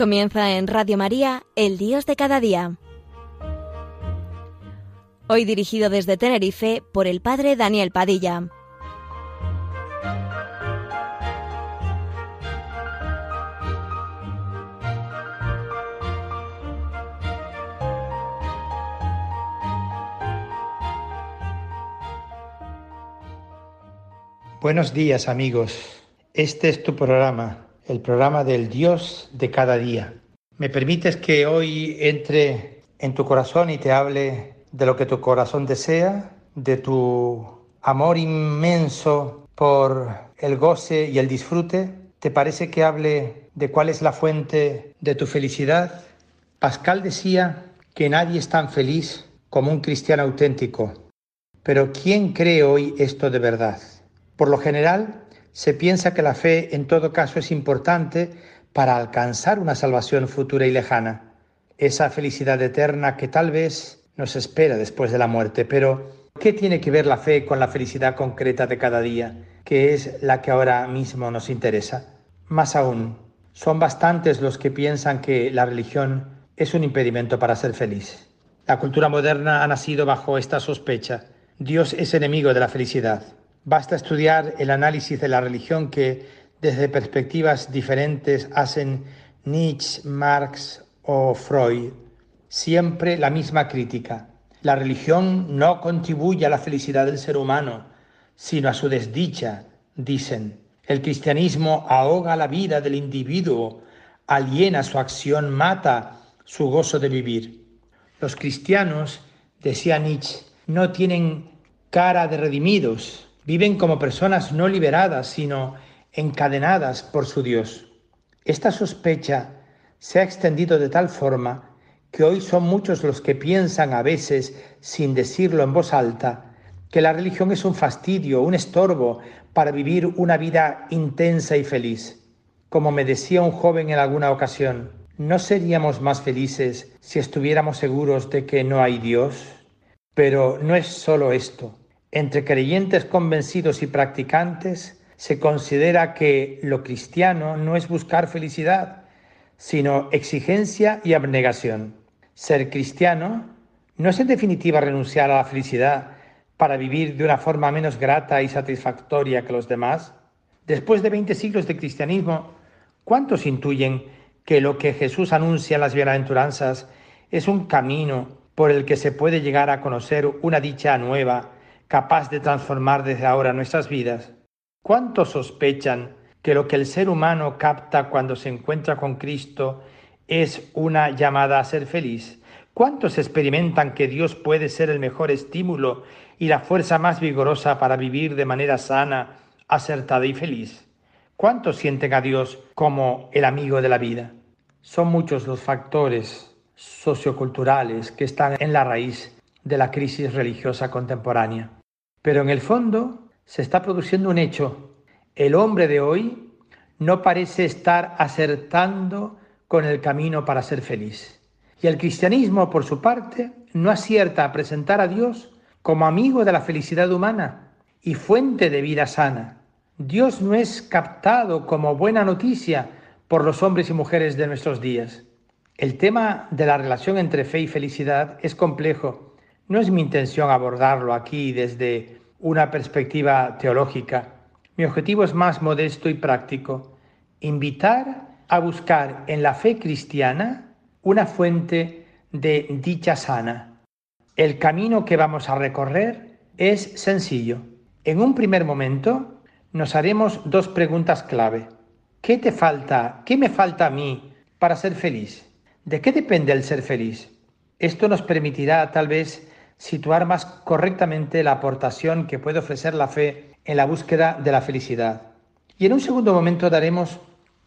Comienza en Radio María, El Dios de cada día. Hoy dirigido desde Tenerife por el Padre Daniel Padilla. Buenos días amigos, este es tu programa el programa del Dios de cada día. ¿Me permites que hoy entre en tu corazón y te hable de lo que tu corazón desea, de tu amor inmenso por el goce y el disfrute? ¿Te parece que hable de cuál es la fuente de tu felicidad? Pascal decía que nadie es tan feliz como un cristiano auténtico. Pero ¿quién cree hoy esto de verdad? Por lo general, se piensa que la fe en todo caso es importante para alcanzar una salvación futura y lejana, esa felicidad eterna que tal vez nos espera después de la muerte. Pero, ¿qué tiene que ver la fe con la felicidad concreta de cada día, que es la que ahora mismo nos interesa? Más aún, son bastantes los que piensan que la religión es un impedimento para ser feliz. La cultura moderna ha nacido bajo esta sospecha. Dios es enemigo de la felicidad. Basta estudiar el análisis de la religión que desde perspectivas diferentes hacen Nietzsche, Marx o Freud. Siempre la misma crítica. La religión no contribuye a la felicidad del ser humano, sino a su desdicha, dicen. El cristianismo ahoga la vida del individuo, aliena su acción, mata su gozo de vivir. Los cristianos, decía Nietzsche, no tienen cara de redimidos, Viven como personas no liberadas, sino encadenadas por su Dios. Esta sospecha se ha extendido de tal forma que hoy son muchos los que piensan a veces, sin decirlo en voz alta, que la religión es un fastidio, un estorbo para vivir una vida intensa y feliz. Como me decía un joven en alguna ocasión, ¿no seríamos más felices si estuviéramos seguros de que no hay Dios? Pero no es solo esto. Entre creyentes convencidos y practicantes se considera que lo cristiano no es buscar felicidad, sino exigencia y abnegación. Ser cristiano no es en definitiva renunciar a la felicidad para vivir de una forma menos grata y satisfactoria que los demás. Después de 20 siglos de cristianismo, ¿cuántos intuyen que lo que Jesús anuncia en las bienaventuranzas es un camino por el que se puede llegar a conocer una dicha nueva capaz de transformar desde ahora nuestras vidas? ¿Cuántos sospechan que lo que el ser humano capta cuando se encuentra con Cristo es una llamada a ser feliz? ¿Cuántos experimentan que Dios puede ser el mejor estímulo y la fuerza más vigorosa para vivir de manera sana, acertada y feliz? ¿Cuántos sienten a Dios como el amigo de la vida? Son muchos los factores socioculturales que están en la raíz de la crisis religiosa contemporánea. Pero en el fondo se está produciendo un hecho. El hombre de hoy no parece estar acertando con el camino para ser feliz. Y el cristianismo, por su parte, no acierta a presentar a Dios como amigo de la felicidad humana y fuente de vida sana. Dios no es captado como buena noticia por los hombres y mujeres de nuestros días. El tema de la relación entre fe y felicidad es complejo no es mi intención abordarlo aquí desde una perspectiva teológica. Mi objetivo es más modesto y práctico. Invitar a buscar en la fe cristiana una fuente de dicha sana. El camino que vamos a recorrer es sencillo. En un primer momento nos haremos dos preguntas clave. ¿Qué te falta? ¿Qué me falta a mí para ser feliz? ¿De qué depende el ser feliz? Esto nos permitirá tal vez situar más correctamente la aportación que puede ofrecer la fe en la búsqueda de la felicidad. Y en un segundo momento daremos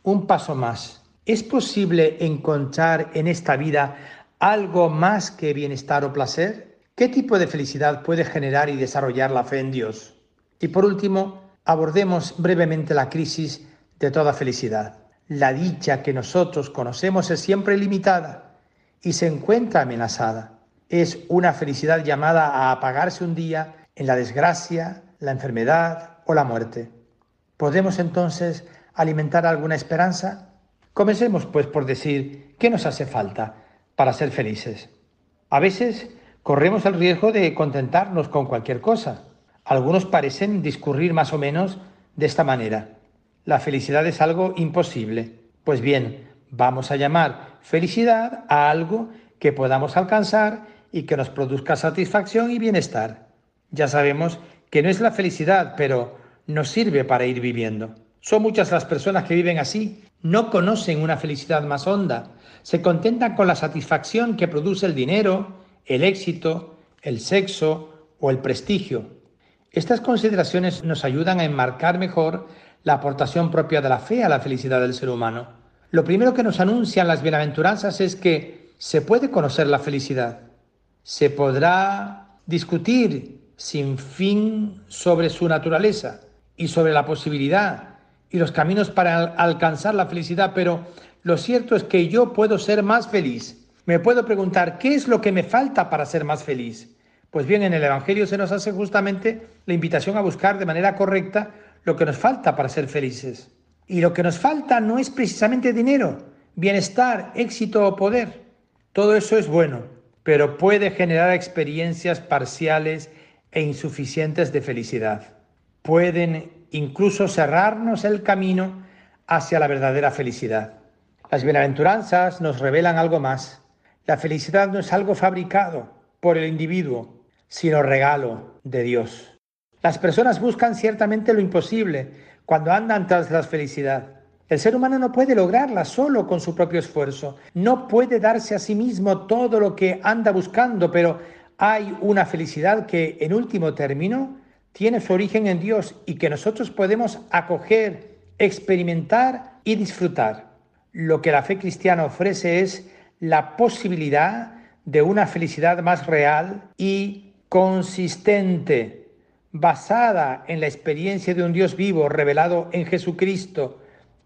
un paso más. ¿Es posible encontrar en esta vida algo más que bienestar o placer? ¿Qué tipo de felicidad puede generar y desarrollar la fe en Dios? Y por último, abordemos brevemente la crisis de toda felicidad. La dicha que nosotros conocemos es siempre limitada y se encuentra amenazada es una felicidad llamada a apagarse un día en la desgracia, la enfermedad o la muerte. ¿Podemos entonces alimentar alguna esperanza? Comencemos pues por decir qué nos hace falta para ser felices. A veces corremos el riesgo de contentarnos con cualquier cosa. Algunos parecen discurrir más o menos de esta manera. La felicidad es algo imposible. Pues bien, vamos a llamar felicidad a algo que podamos alcanzar y que nos produzca satisfacción y bienestar. Ya sabemos que no es la felicidad, pero nos sirve para ir viviendo. Son muchas las personas que viven así, no conocen una felicidad más honda, se contentan con la satisfacción que produce el dinero, el éxito, el sexo o el prestigio. Estas consideraciones nos ayudan a enmarcar mejor la aportación propia de la fe a la felicidad del ser humano. Lo primero que nos anuncian las bienaventuranzas es que se puede conocer la felicidad, se podrá discutir sin fin sobre su naturaleza y sobre la posibilidad y los caminos para alcanzar la felicidad, pero lo cierto es que yo puedo ser más feliz. Me puedo preguntar, ¿qué es lo que me falta para ser más feliz? Pues bien, en el Evangelio se nos hace justamente la invitación a buscar de manera correcta lo que nos falta para ser felices. Y lo que nos falta no es precisamente dinero, bienestar, éxito o poder. Todo eso es bueno, pero puede generar experiencias parciales e insuficientes de felicidad. Pueden incluso cerrarnos el camino hacia la verdadera felicidad. Las bienaventuranzas nos revelan algo más. La felicidad no es algo fabricado por el individuo, sino regalo de Dios. Las personas buscan ciertamente lo imposible cuando andan tras la felicidad. El ser humano no puede lograrla solo con su propio esfuerzo, no puede darse a sí mismo todo lo que anda buscando, pero hay una felicidad que en último término tiene su origen en Dios y que nosotros podemos acoger, experimentar y disfrutar. Lo que la fe cristiana ofrece es la posibilidad de una felicidad más real y consistente, basada en la experiencia de un Dios vivo revelado en Jesucristo,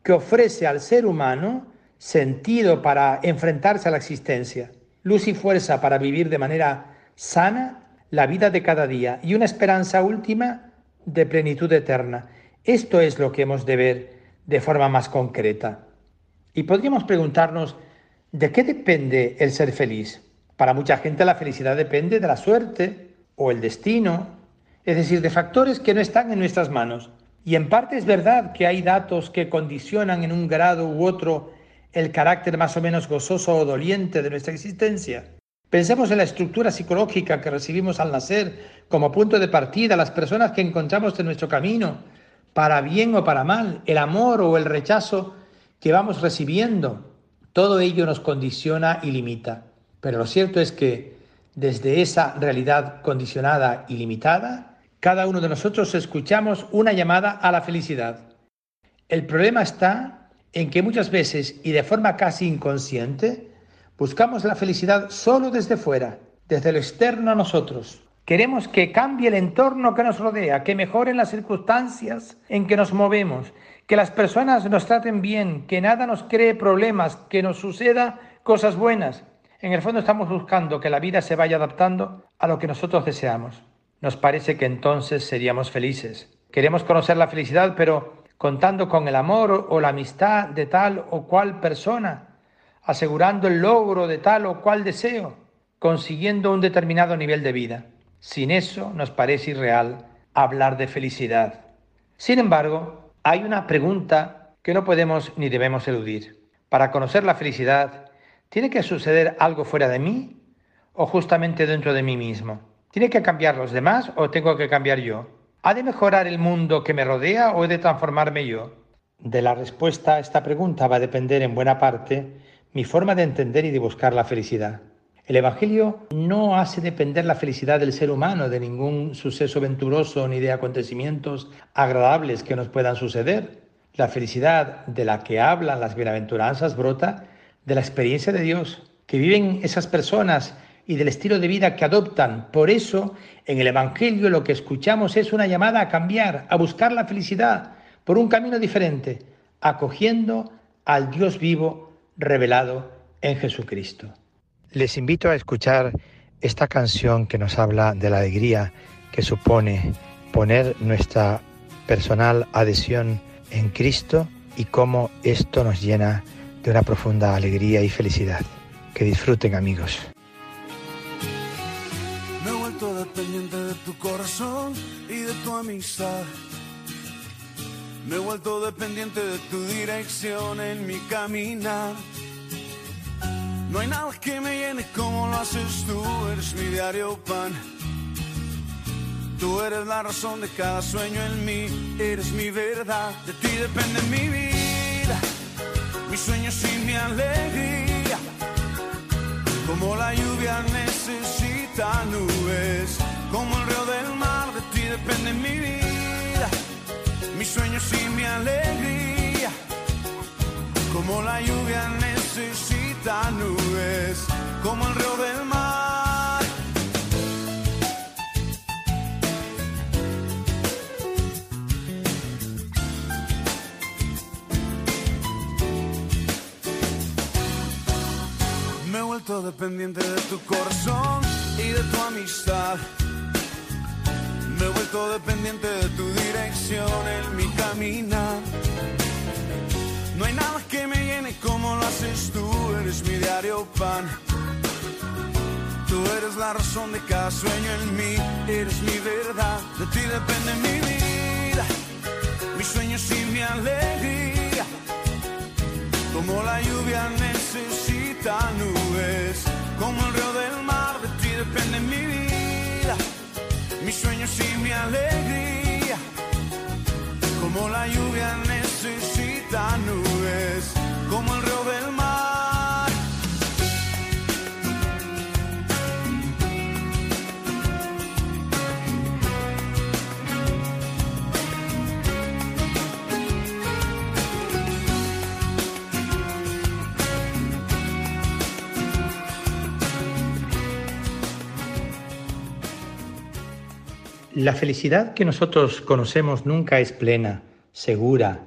que ofrece al ser humano sentido para enfrentarse a la existencia, luz y fuerza para vivir de manera sana la vida de cada día y una esperanza última de plenitud eterna. Esto es lo que hemos de ver de forma más concreta. Y podríamos preguntarnos, ¿de qué depende el ser feliz? Para mucha gente la felicidad depende de la suerte o el destino, es decir, de factores que no están en nuestras manos. Y en parte es verdad que hay datos que condicionan en un grado u otro el carácter más o menos gozoso o doliente de nuestra existencia. Pensemos en la estructura psicológica que recibimos al nacer como punto de partida, las personas que encontramos en nuestro camino, para bien o para mal, el amor o el rechazo que vamos recibiendo. Todo ello nos condiciona y limita. Pero lo cierto es que desde esa realidad condicionada y limitada, cada uno de nosotros escuchamos una llamada a la felicidad. El problema está en que muchas veces y de forma casi inconsciente, Buscamos la felicidad solo desde fuera, desde lo externo a nosotros. Queremos que cambie el entorno que nos rodea, que mejoren las circunstancias en que nos movemos, que las personas nos traten bien, que nada nos cree problemas, que nos suceda cosas buenas. En el fondo estamos buscando que la vida se vaya adaptando a lo que nosotros deseamos. Nos parece que entonces seríamos felices. Queremos conocer la felicidad, pero contando con el amor o la amistad de tal o cual persona asegurando el logro de tal o cual deseo, consiguiendo un determinado nivel de vida. Sin eso nos parece irreal hablar de felicidad. Sin embargo, hay una pregunta que no podemos ni debemos eludir. Para conocer la felicidad, ¿tiene que suceder algo fuera de mí o justamente dentro de mí mismo? ¿Tiene que cambiar los demás o tengo que cambiar yo? ¿Ha de mejorar el mundo que me rodea o he de transformarme yo? De la respuesta a esta pregunta va a depender en buena parte mi forma de entender y de buscar la felicidad. El Evangelio no hace depender la felicidad del ser humano de ningún suceso venturoso ni de acontecimientos agradables que nos puedan suceder. La felicidad de la que hablan las bienaventuranzas brota de la experiencia de Dios que viven esas personas y del estilo de vida que adoptan. Por eso, en el Evangelio lo que escuchamos es una llamada a cambiar, a buscar la felicidad por un camino diferente, acogiendo al Dios vivo revelado en Jesucristo. Les invito a escuchar esta canción que nos habla de la alegría que supone poner nuestra personal adhesión en Cristo y cómo esto nos llena de una profunda alegría y felicidad. Que disfruten amigos. Me he vuelto dependiente de tu corazón y de tu amistad. Me he vuelto dependiente de tu dirección en mi caminar. No hay nada que me llene como lo haces tú, eres mi diario pan. Tú eres la razón de cada sueño en mí, eres mi verdad, de ti depende mi vida, mis sueños y mi alegría. Como la lluvia necesita nubes, como el río del mar, de ti depende mi vida, mis sueños y mi alegría. Como la lluvia necesita nubes, como el río del mar. Me he vuelto dependiente de tu corazón y de tu amistad. Me he vuelto dependiente de tu dirección en mi caminar. No hay nada que me llene como lo haces tú, eres mi diario pan. Tú eres la razón de cada sueño en mí, eres mi verdad, de ti depende mi vida, mis sueños y mi alegría. Como la lluvia necesita nubes, como el río del depende mi vida, mis sueños y mi alegría. Como la lluvia necesita La felicidad que nosotros conocemos nunca es plena, segura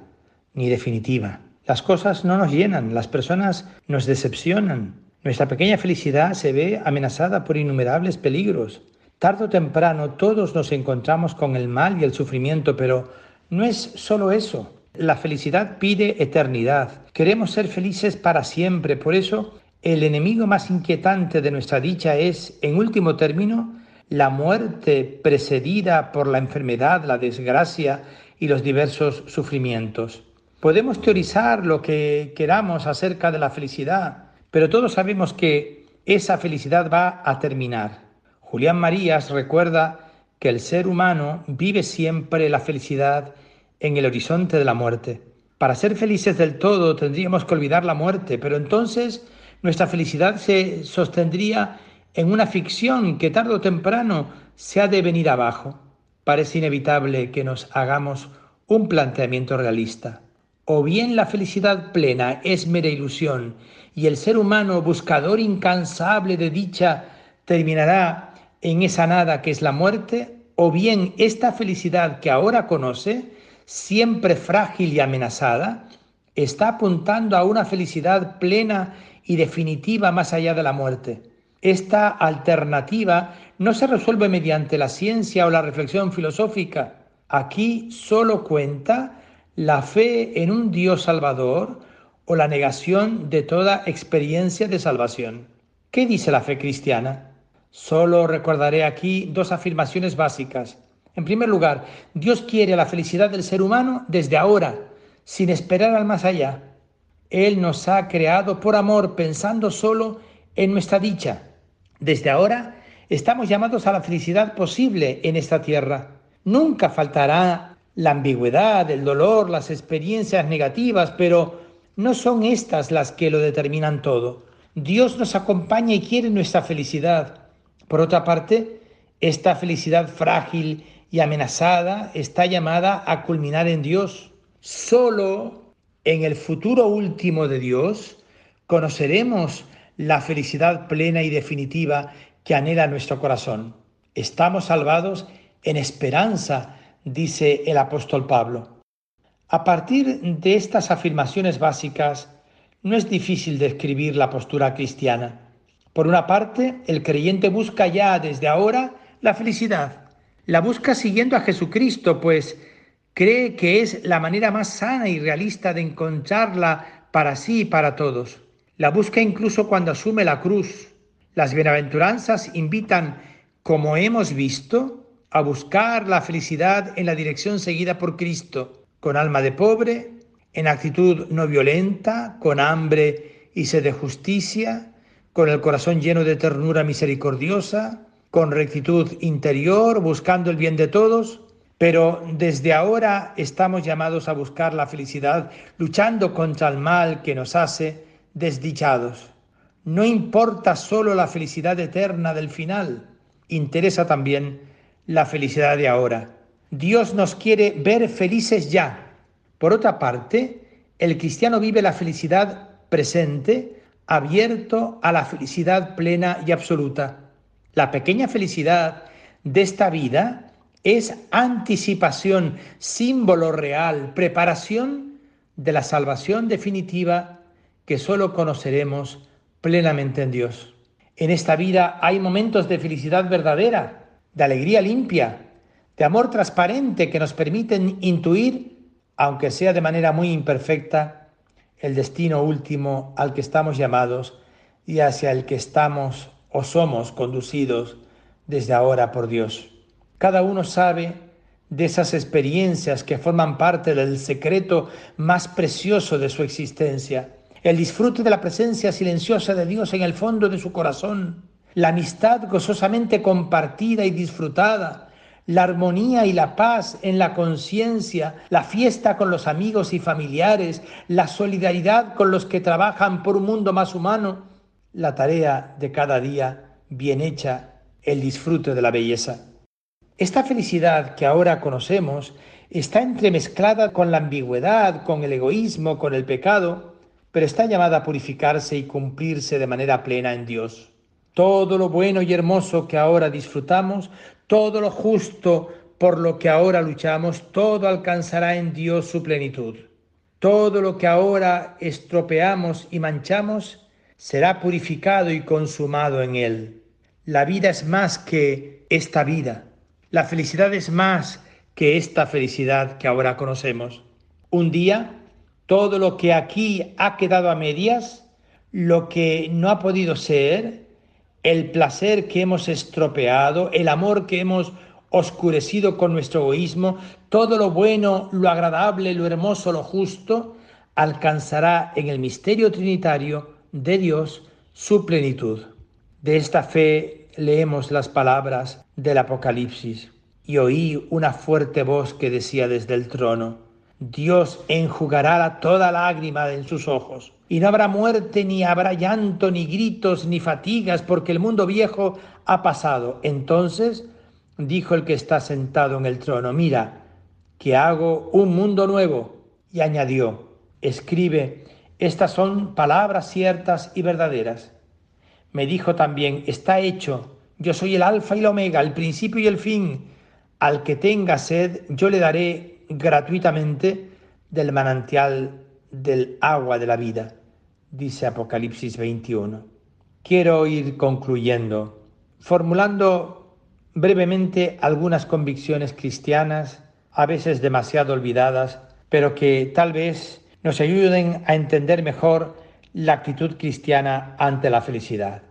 ni definitiva. Las cosas no nos llenan, las personas nos decepcionan. Nuestra pequeña felicidad se ve amenazada por innumerables peligros. Tardo o temprano todos nos encontramos con el mal y el sufrimiento, pero no es solo eso. La felicidad pide eternidad. Queremos ser felices para siempre. Por eso, el enemigo más inquietante de nuestra dicha es, en último término, la muerte precedida por la enfermedad, la desgracia y los diversos sufrimientos. Podemos teorizar lo que queramos acerca de la felicidad, pero todos sabemos que esa felicidad va a terminar. Julián Marías recuerda que el ser humano vive siempre la felicidad en el horizonte de la muerte. Para ser felices del todo tendríamos que olvidar la muerte, pero entonces nuestra felicidad se sostendría en una ficción que tarde o temprano se ha de venir abajo. Parece inevitable que nos hagamos un planteamiento realista. O bien la felicidad plena es mera ilusión y el ser humano, buscador incansable de dicha, terminará en esa nada que es la muerte, o bien esta felicidad que ahora conoce, siempre frágil y amenazada, está apuntando a una felicidad plena y definitiva más allá de la muerte. Esta alternativa no se resuelve mediante la ciencia o la reflexión filosófica. Aquí solo cuenta la fe en un Dios salvador o la negación de toda experiencia de salvación. ¿Qué dice la fe cristiana? Solo recordaré aquí dos afirmaciones básicas. En primer lugar, Dios quiere la felicidad del ser humano desde ahora, sin esperar al más allá. Él nos ha creado por amor, pensando solo en nuestra dicha. Desde ahora estamos llamados a la felicidad posible en esta tierra. Nunca faltará la ambigüedad, el dolor, las experiencias negativas, pero no son estas las que lo determinan todo. Dios nos acompaña y quiere nuestra felicidad. Por otra parte, esta felicidad frágil y amenazada está llamada a culminar en Dios. Solo en el futuro último de Dios conoceremos la felicidad plena y definitiva que anhela nuestro corazón. Estamos salvados en esperanza, dice el apóstol Pablo. A partir de estas afirmaciones básicas, no es difícil describir la postura cristiana. Por una parte, el creyente busca ya desde ahora la felicidad. La busca siguiendo a Jesucristo, pues cree que es la manera más sana y realista de encontrarla para sí y para todos. La busca incluso cuando asume la cruz. Las bienaventuranzas invitan, como hemos visto, a buscar la felicidad en la dirección seguida por Cristo, con alma de pobre, en actitud no violenta, con hambre y sed de justicia, con el corazón lleno de ternura misericordiosa, con rectitud interior, buscando el bien de todos, pero desde ahora estamos llamados a buscar la felicidad, luchando contra el mal que nos hace desdichados. No importa solo la felicidad eterna del final, interesa también la felicidad de ahora. Dios nos quiere ver felices ya. Por otra parte, el cristiano vive la felicidad presente, abierto a la felicidad plena y absoluta. La pequeña felicidad de esta vida es anticipación, símbolo real, preparación de la salvación definitiva que solo conoceremos plenamente en Dios. En esta vida hay momentos de felicidad verdadera, de alegría limpia, de amor transparente que nos permiten intuir, aunque sea de manera muy imperfecta, el destino último al que estamos llamados y hacia el que estamos o somos conducidos desde ahora por Dios. Cada uno sabe de esas experiencias que forman parte del secreto más precioso de su existencia, el disfrute de la presencia silenciosa de Dios en el fondo de su corazón, la amistad gozosamente compartida y disfrutada, la armonía y la paz en la conciencia, la fiesta con los amigos y familiares, la solidaridad con los que trabajan por un mundo más humano, la tarea de cada día bien hecha, el disfrute de la belleza. Esta felicidad que ahora conocemos está entremezclada con la ambigüedad, con el egoísmo, con el pecado, pero está llamada a purificarse y cumplirse de manera plena en Dios. Todo lo bueno y hermoso que ahora disfrutamos, todo lo justo por lo que ahora luchamos, todo alcanzará en Dios su plenitud. Todo lo que ahora estropeamos y manchamos será purificado y consumado en Él. La vida es más que esta vida. La felicidad es más que esta felicidad que ahora conocemos. Un día, todo lo que aquí ha quedado a medias, lo que no ha podido ser, el placer que hemos estropeado, el amor que hemos oscurecido con nuestro egoísmo, todo lo bueno, lo agradable, lo hermoso, lo justo, alcanzará en el misterio trinitario de Dios su plenitud. De esta fe leemos las palabras del Apocalipsis. Y oí una fuerte voz que decía desde el trono, Dios enjugará toda lágrima en sus ojos, y no habrá muerte, ni habrá llanto, ni gritos, ni fatigas, porque el mundo viejo ha pasado. Entonces dijo el que está sentado en el trono, mira, que hago un mundo nuevo. Y añadió, escribe, estas son palabras ciertas y verdaderas. Me dijo también, está hecho, yo soy el alfa y la omega, el principio y el fin. Al que tenga sed, yo le daré gratuitamente del manantial del agua de la vida, dice Apocalipsis 21. Quiero ir concluyendo, formulando brevemente algunas convicciones cristianas, a veces demasiado olvidadas, pero que tal vez nos ayuden a entender mejor la actitud cristiana ante la felicidad.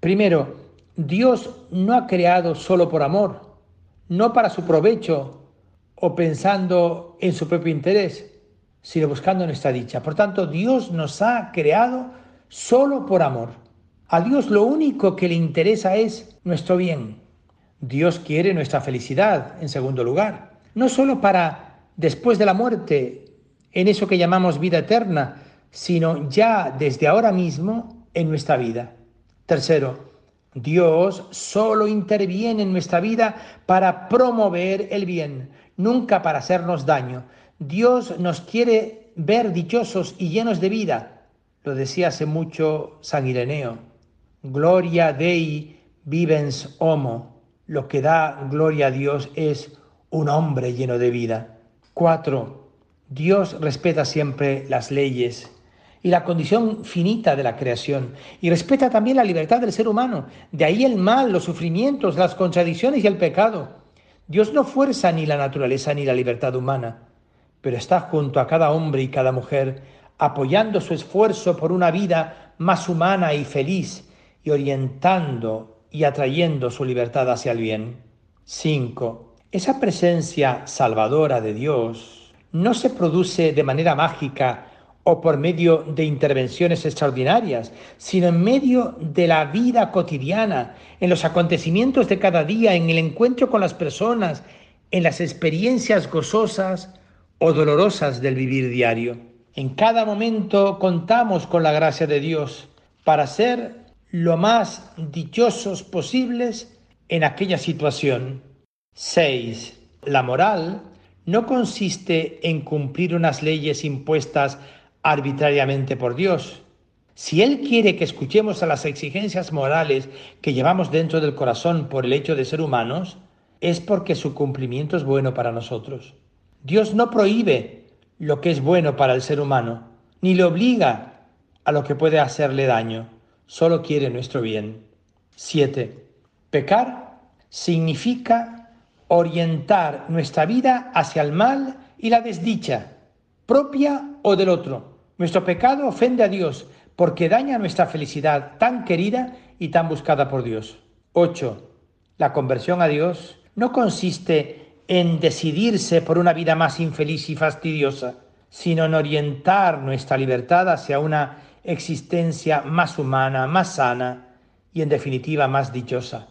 Primero, Dios no ha creado solo por amor, no para su provecho o pensando en su propio interés, sino buscando nuestra dicha. Por tanto, Dios nos ha creado solo por amor. A Dios lo único que le interesa es nuestro bien. Dios quiere nuestra felicidad, en segundo lugar, no solo para después de la muerte en eso que llamamos vida eterna, sino ya desde ahora mismo en nuestra vida. Tercero, Dios solo interviene en nuestra vida para promover el bien, nunca para hacernos daño. Dios nos quiere ver dichosos y llenos de vida. Lo decía hace mucho San Ireneo. Gloria Dei vivens homo. Lo que da gloria a Dios es un hombre lleno de vida. Cuatro, Dios respeta siempre las leyes y la condición finita de la creación y respeta también la libertad del ser humano. De ahí el mal, los sufrimientos, las contradicciones y el pecado. Dios no fuerza ni la naturaleza ni la libertad humana, pero está junto a cada hombre y cada mujer apoyando su esfuerzo por una vida más humana y feliz y orientando y atrayendo su libertad hacia el bien. 5. Esa presencia salvadora de Dios no se produce de manera mágica o por medio de intervenciones extraordinarias, sino en medio de la vida cotidiana, en los acontecimientos de cada día, en el encuentro con las personas, en las experiencias gozosas o dolorosas del vivir diario. En cada momento contamos con la gracia de Dios para ser lo más dichosos posibles en aquella situación. 6. La moral no consiste en cumplir unas leyes impuestas arbitrariamente por Dios. Si Él quiere que escuchemos a las exigencias morales que llevamos dentro del corazón por el hecho de ser humanos, es porque su cumplimiento es bueno para nosotros. Dios no prohíbe lo que es bueno para el ser humano, ni le obliga a lo que puede hacerle daño, solo quiere nuestro bien. 7. Pecar significa orientar nuestra vida hacia el mal y la desdicha, propia o del otro. Nuestro pecado ofende a Dios porque daña nuestra felicidad tan querida y tan buscada por Dios. 8. La conversión a Dios no consiste en decidirse por una vida más infeliz y fastidiosa, sino en orientar nuestra libertad hacia una existencia más humana, más sana y en definitiva más dichosa.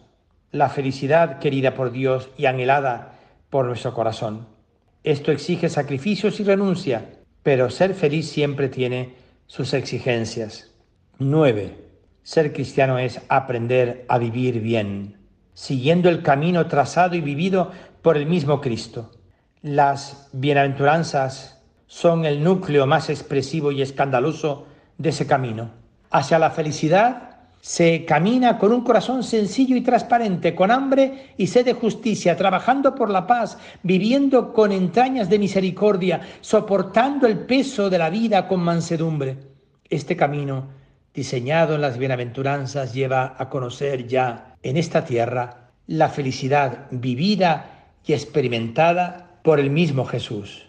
La felicidad querida por Dios y anhelada por nuestro corazón. Esto exige sacrificios y renuncia, pero ser feliz siempre tiene sus exigencias. 9. Ser cristiano es aprender a vivir bien, siguiendo el camino trazado y vivido por el mismo Cristo. Las bienaventuranzas son el núcleo más expresivo y escandaloso de ese camino. Hacia la felicidad se camina con un corazón sencillo y transparente, con hambre y sed de justicia, trabajando por la paz, viviendo con entrañas de misericordia, soportando el peso de la vida con mansedumbre. Este camino, diseñado en las bienaventuranzas, lleva a conocer ya en esta tierra la felicidad vivida y experimentada por el mismo Jesús.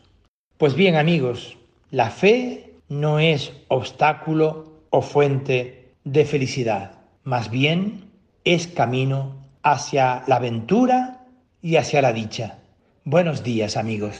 Pues bien amigos, la fe no es obstáculo o fuente de felicidad, más bien es camino hacia la aventura y hacia la dicha. Buenos días amigos.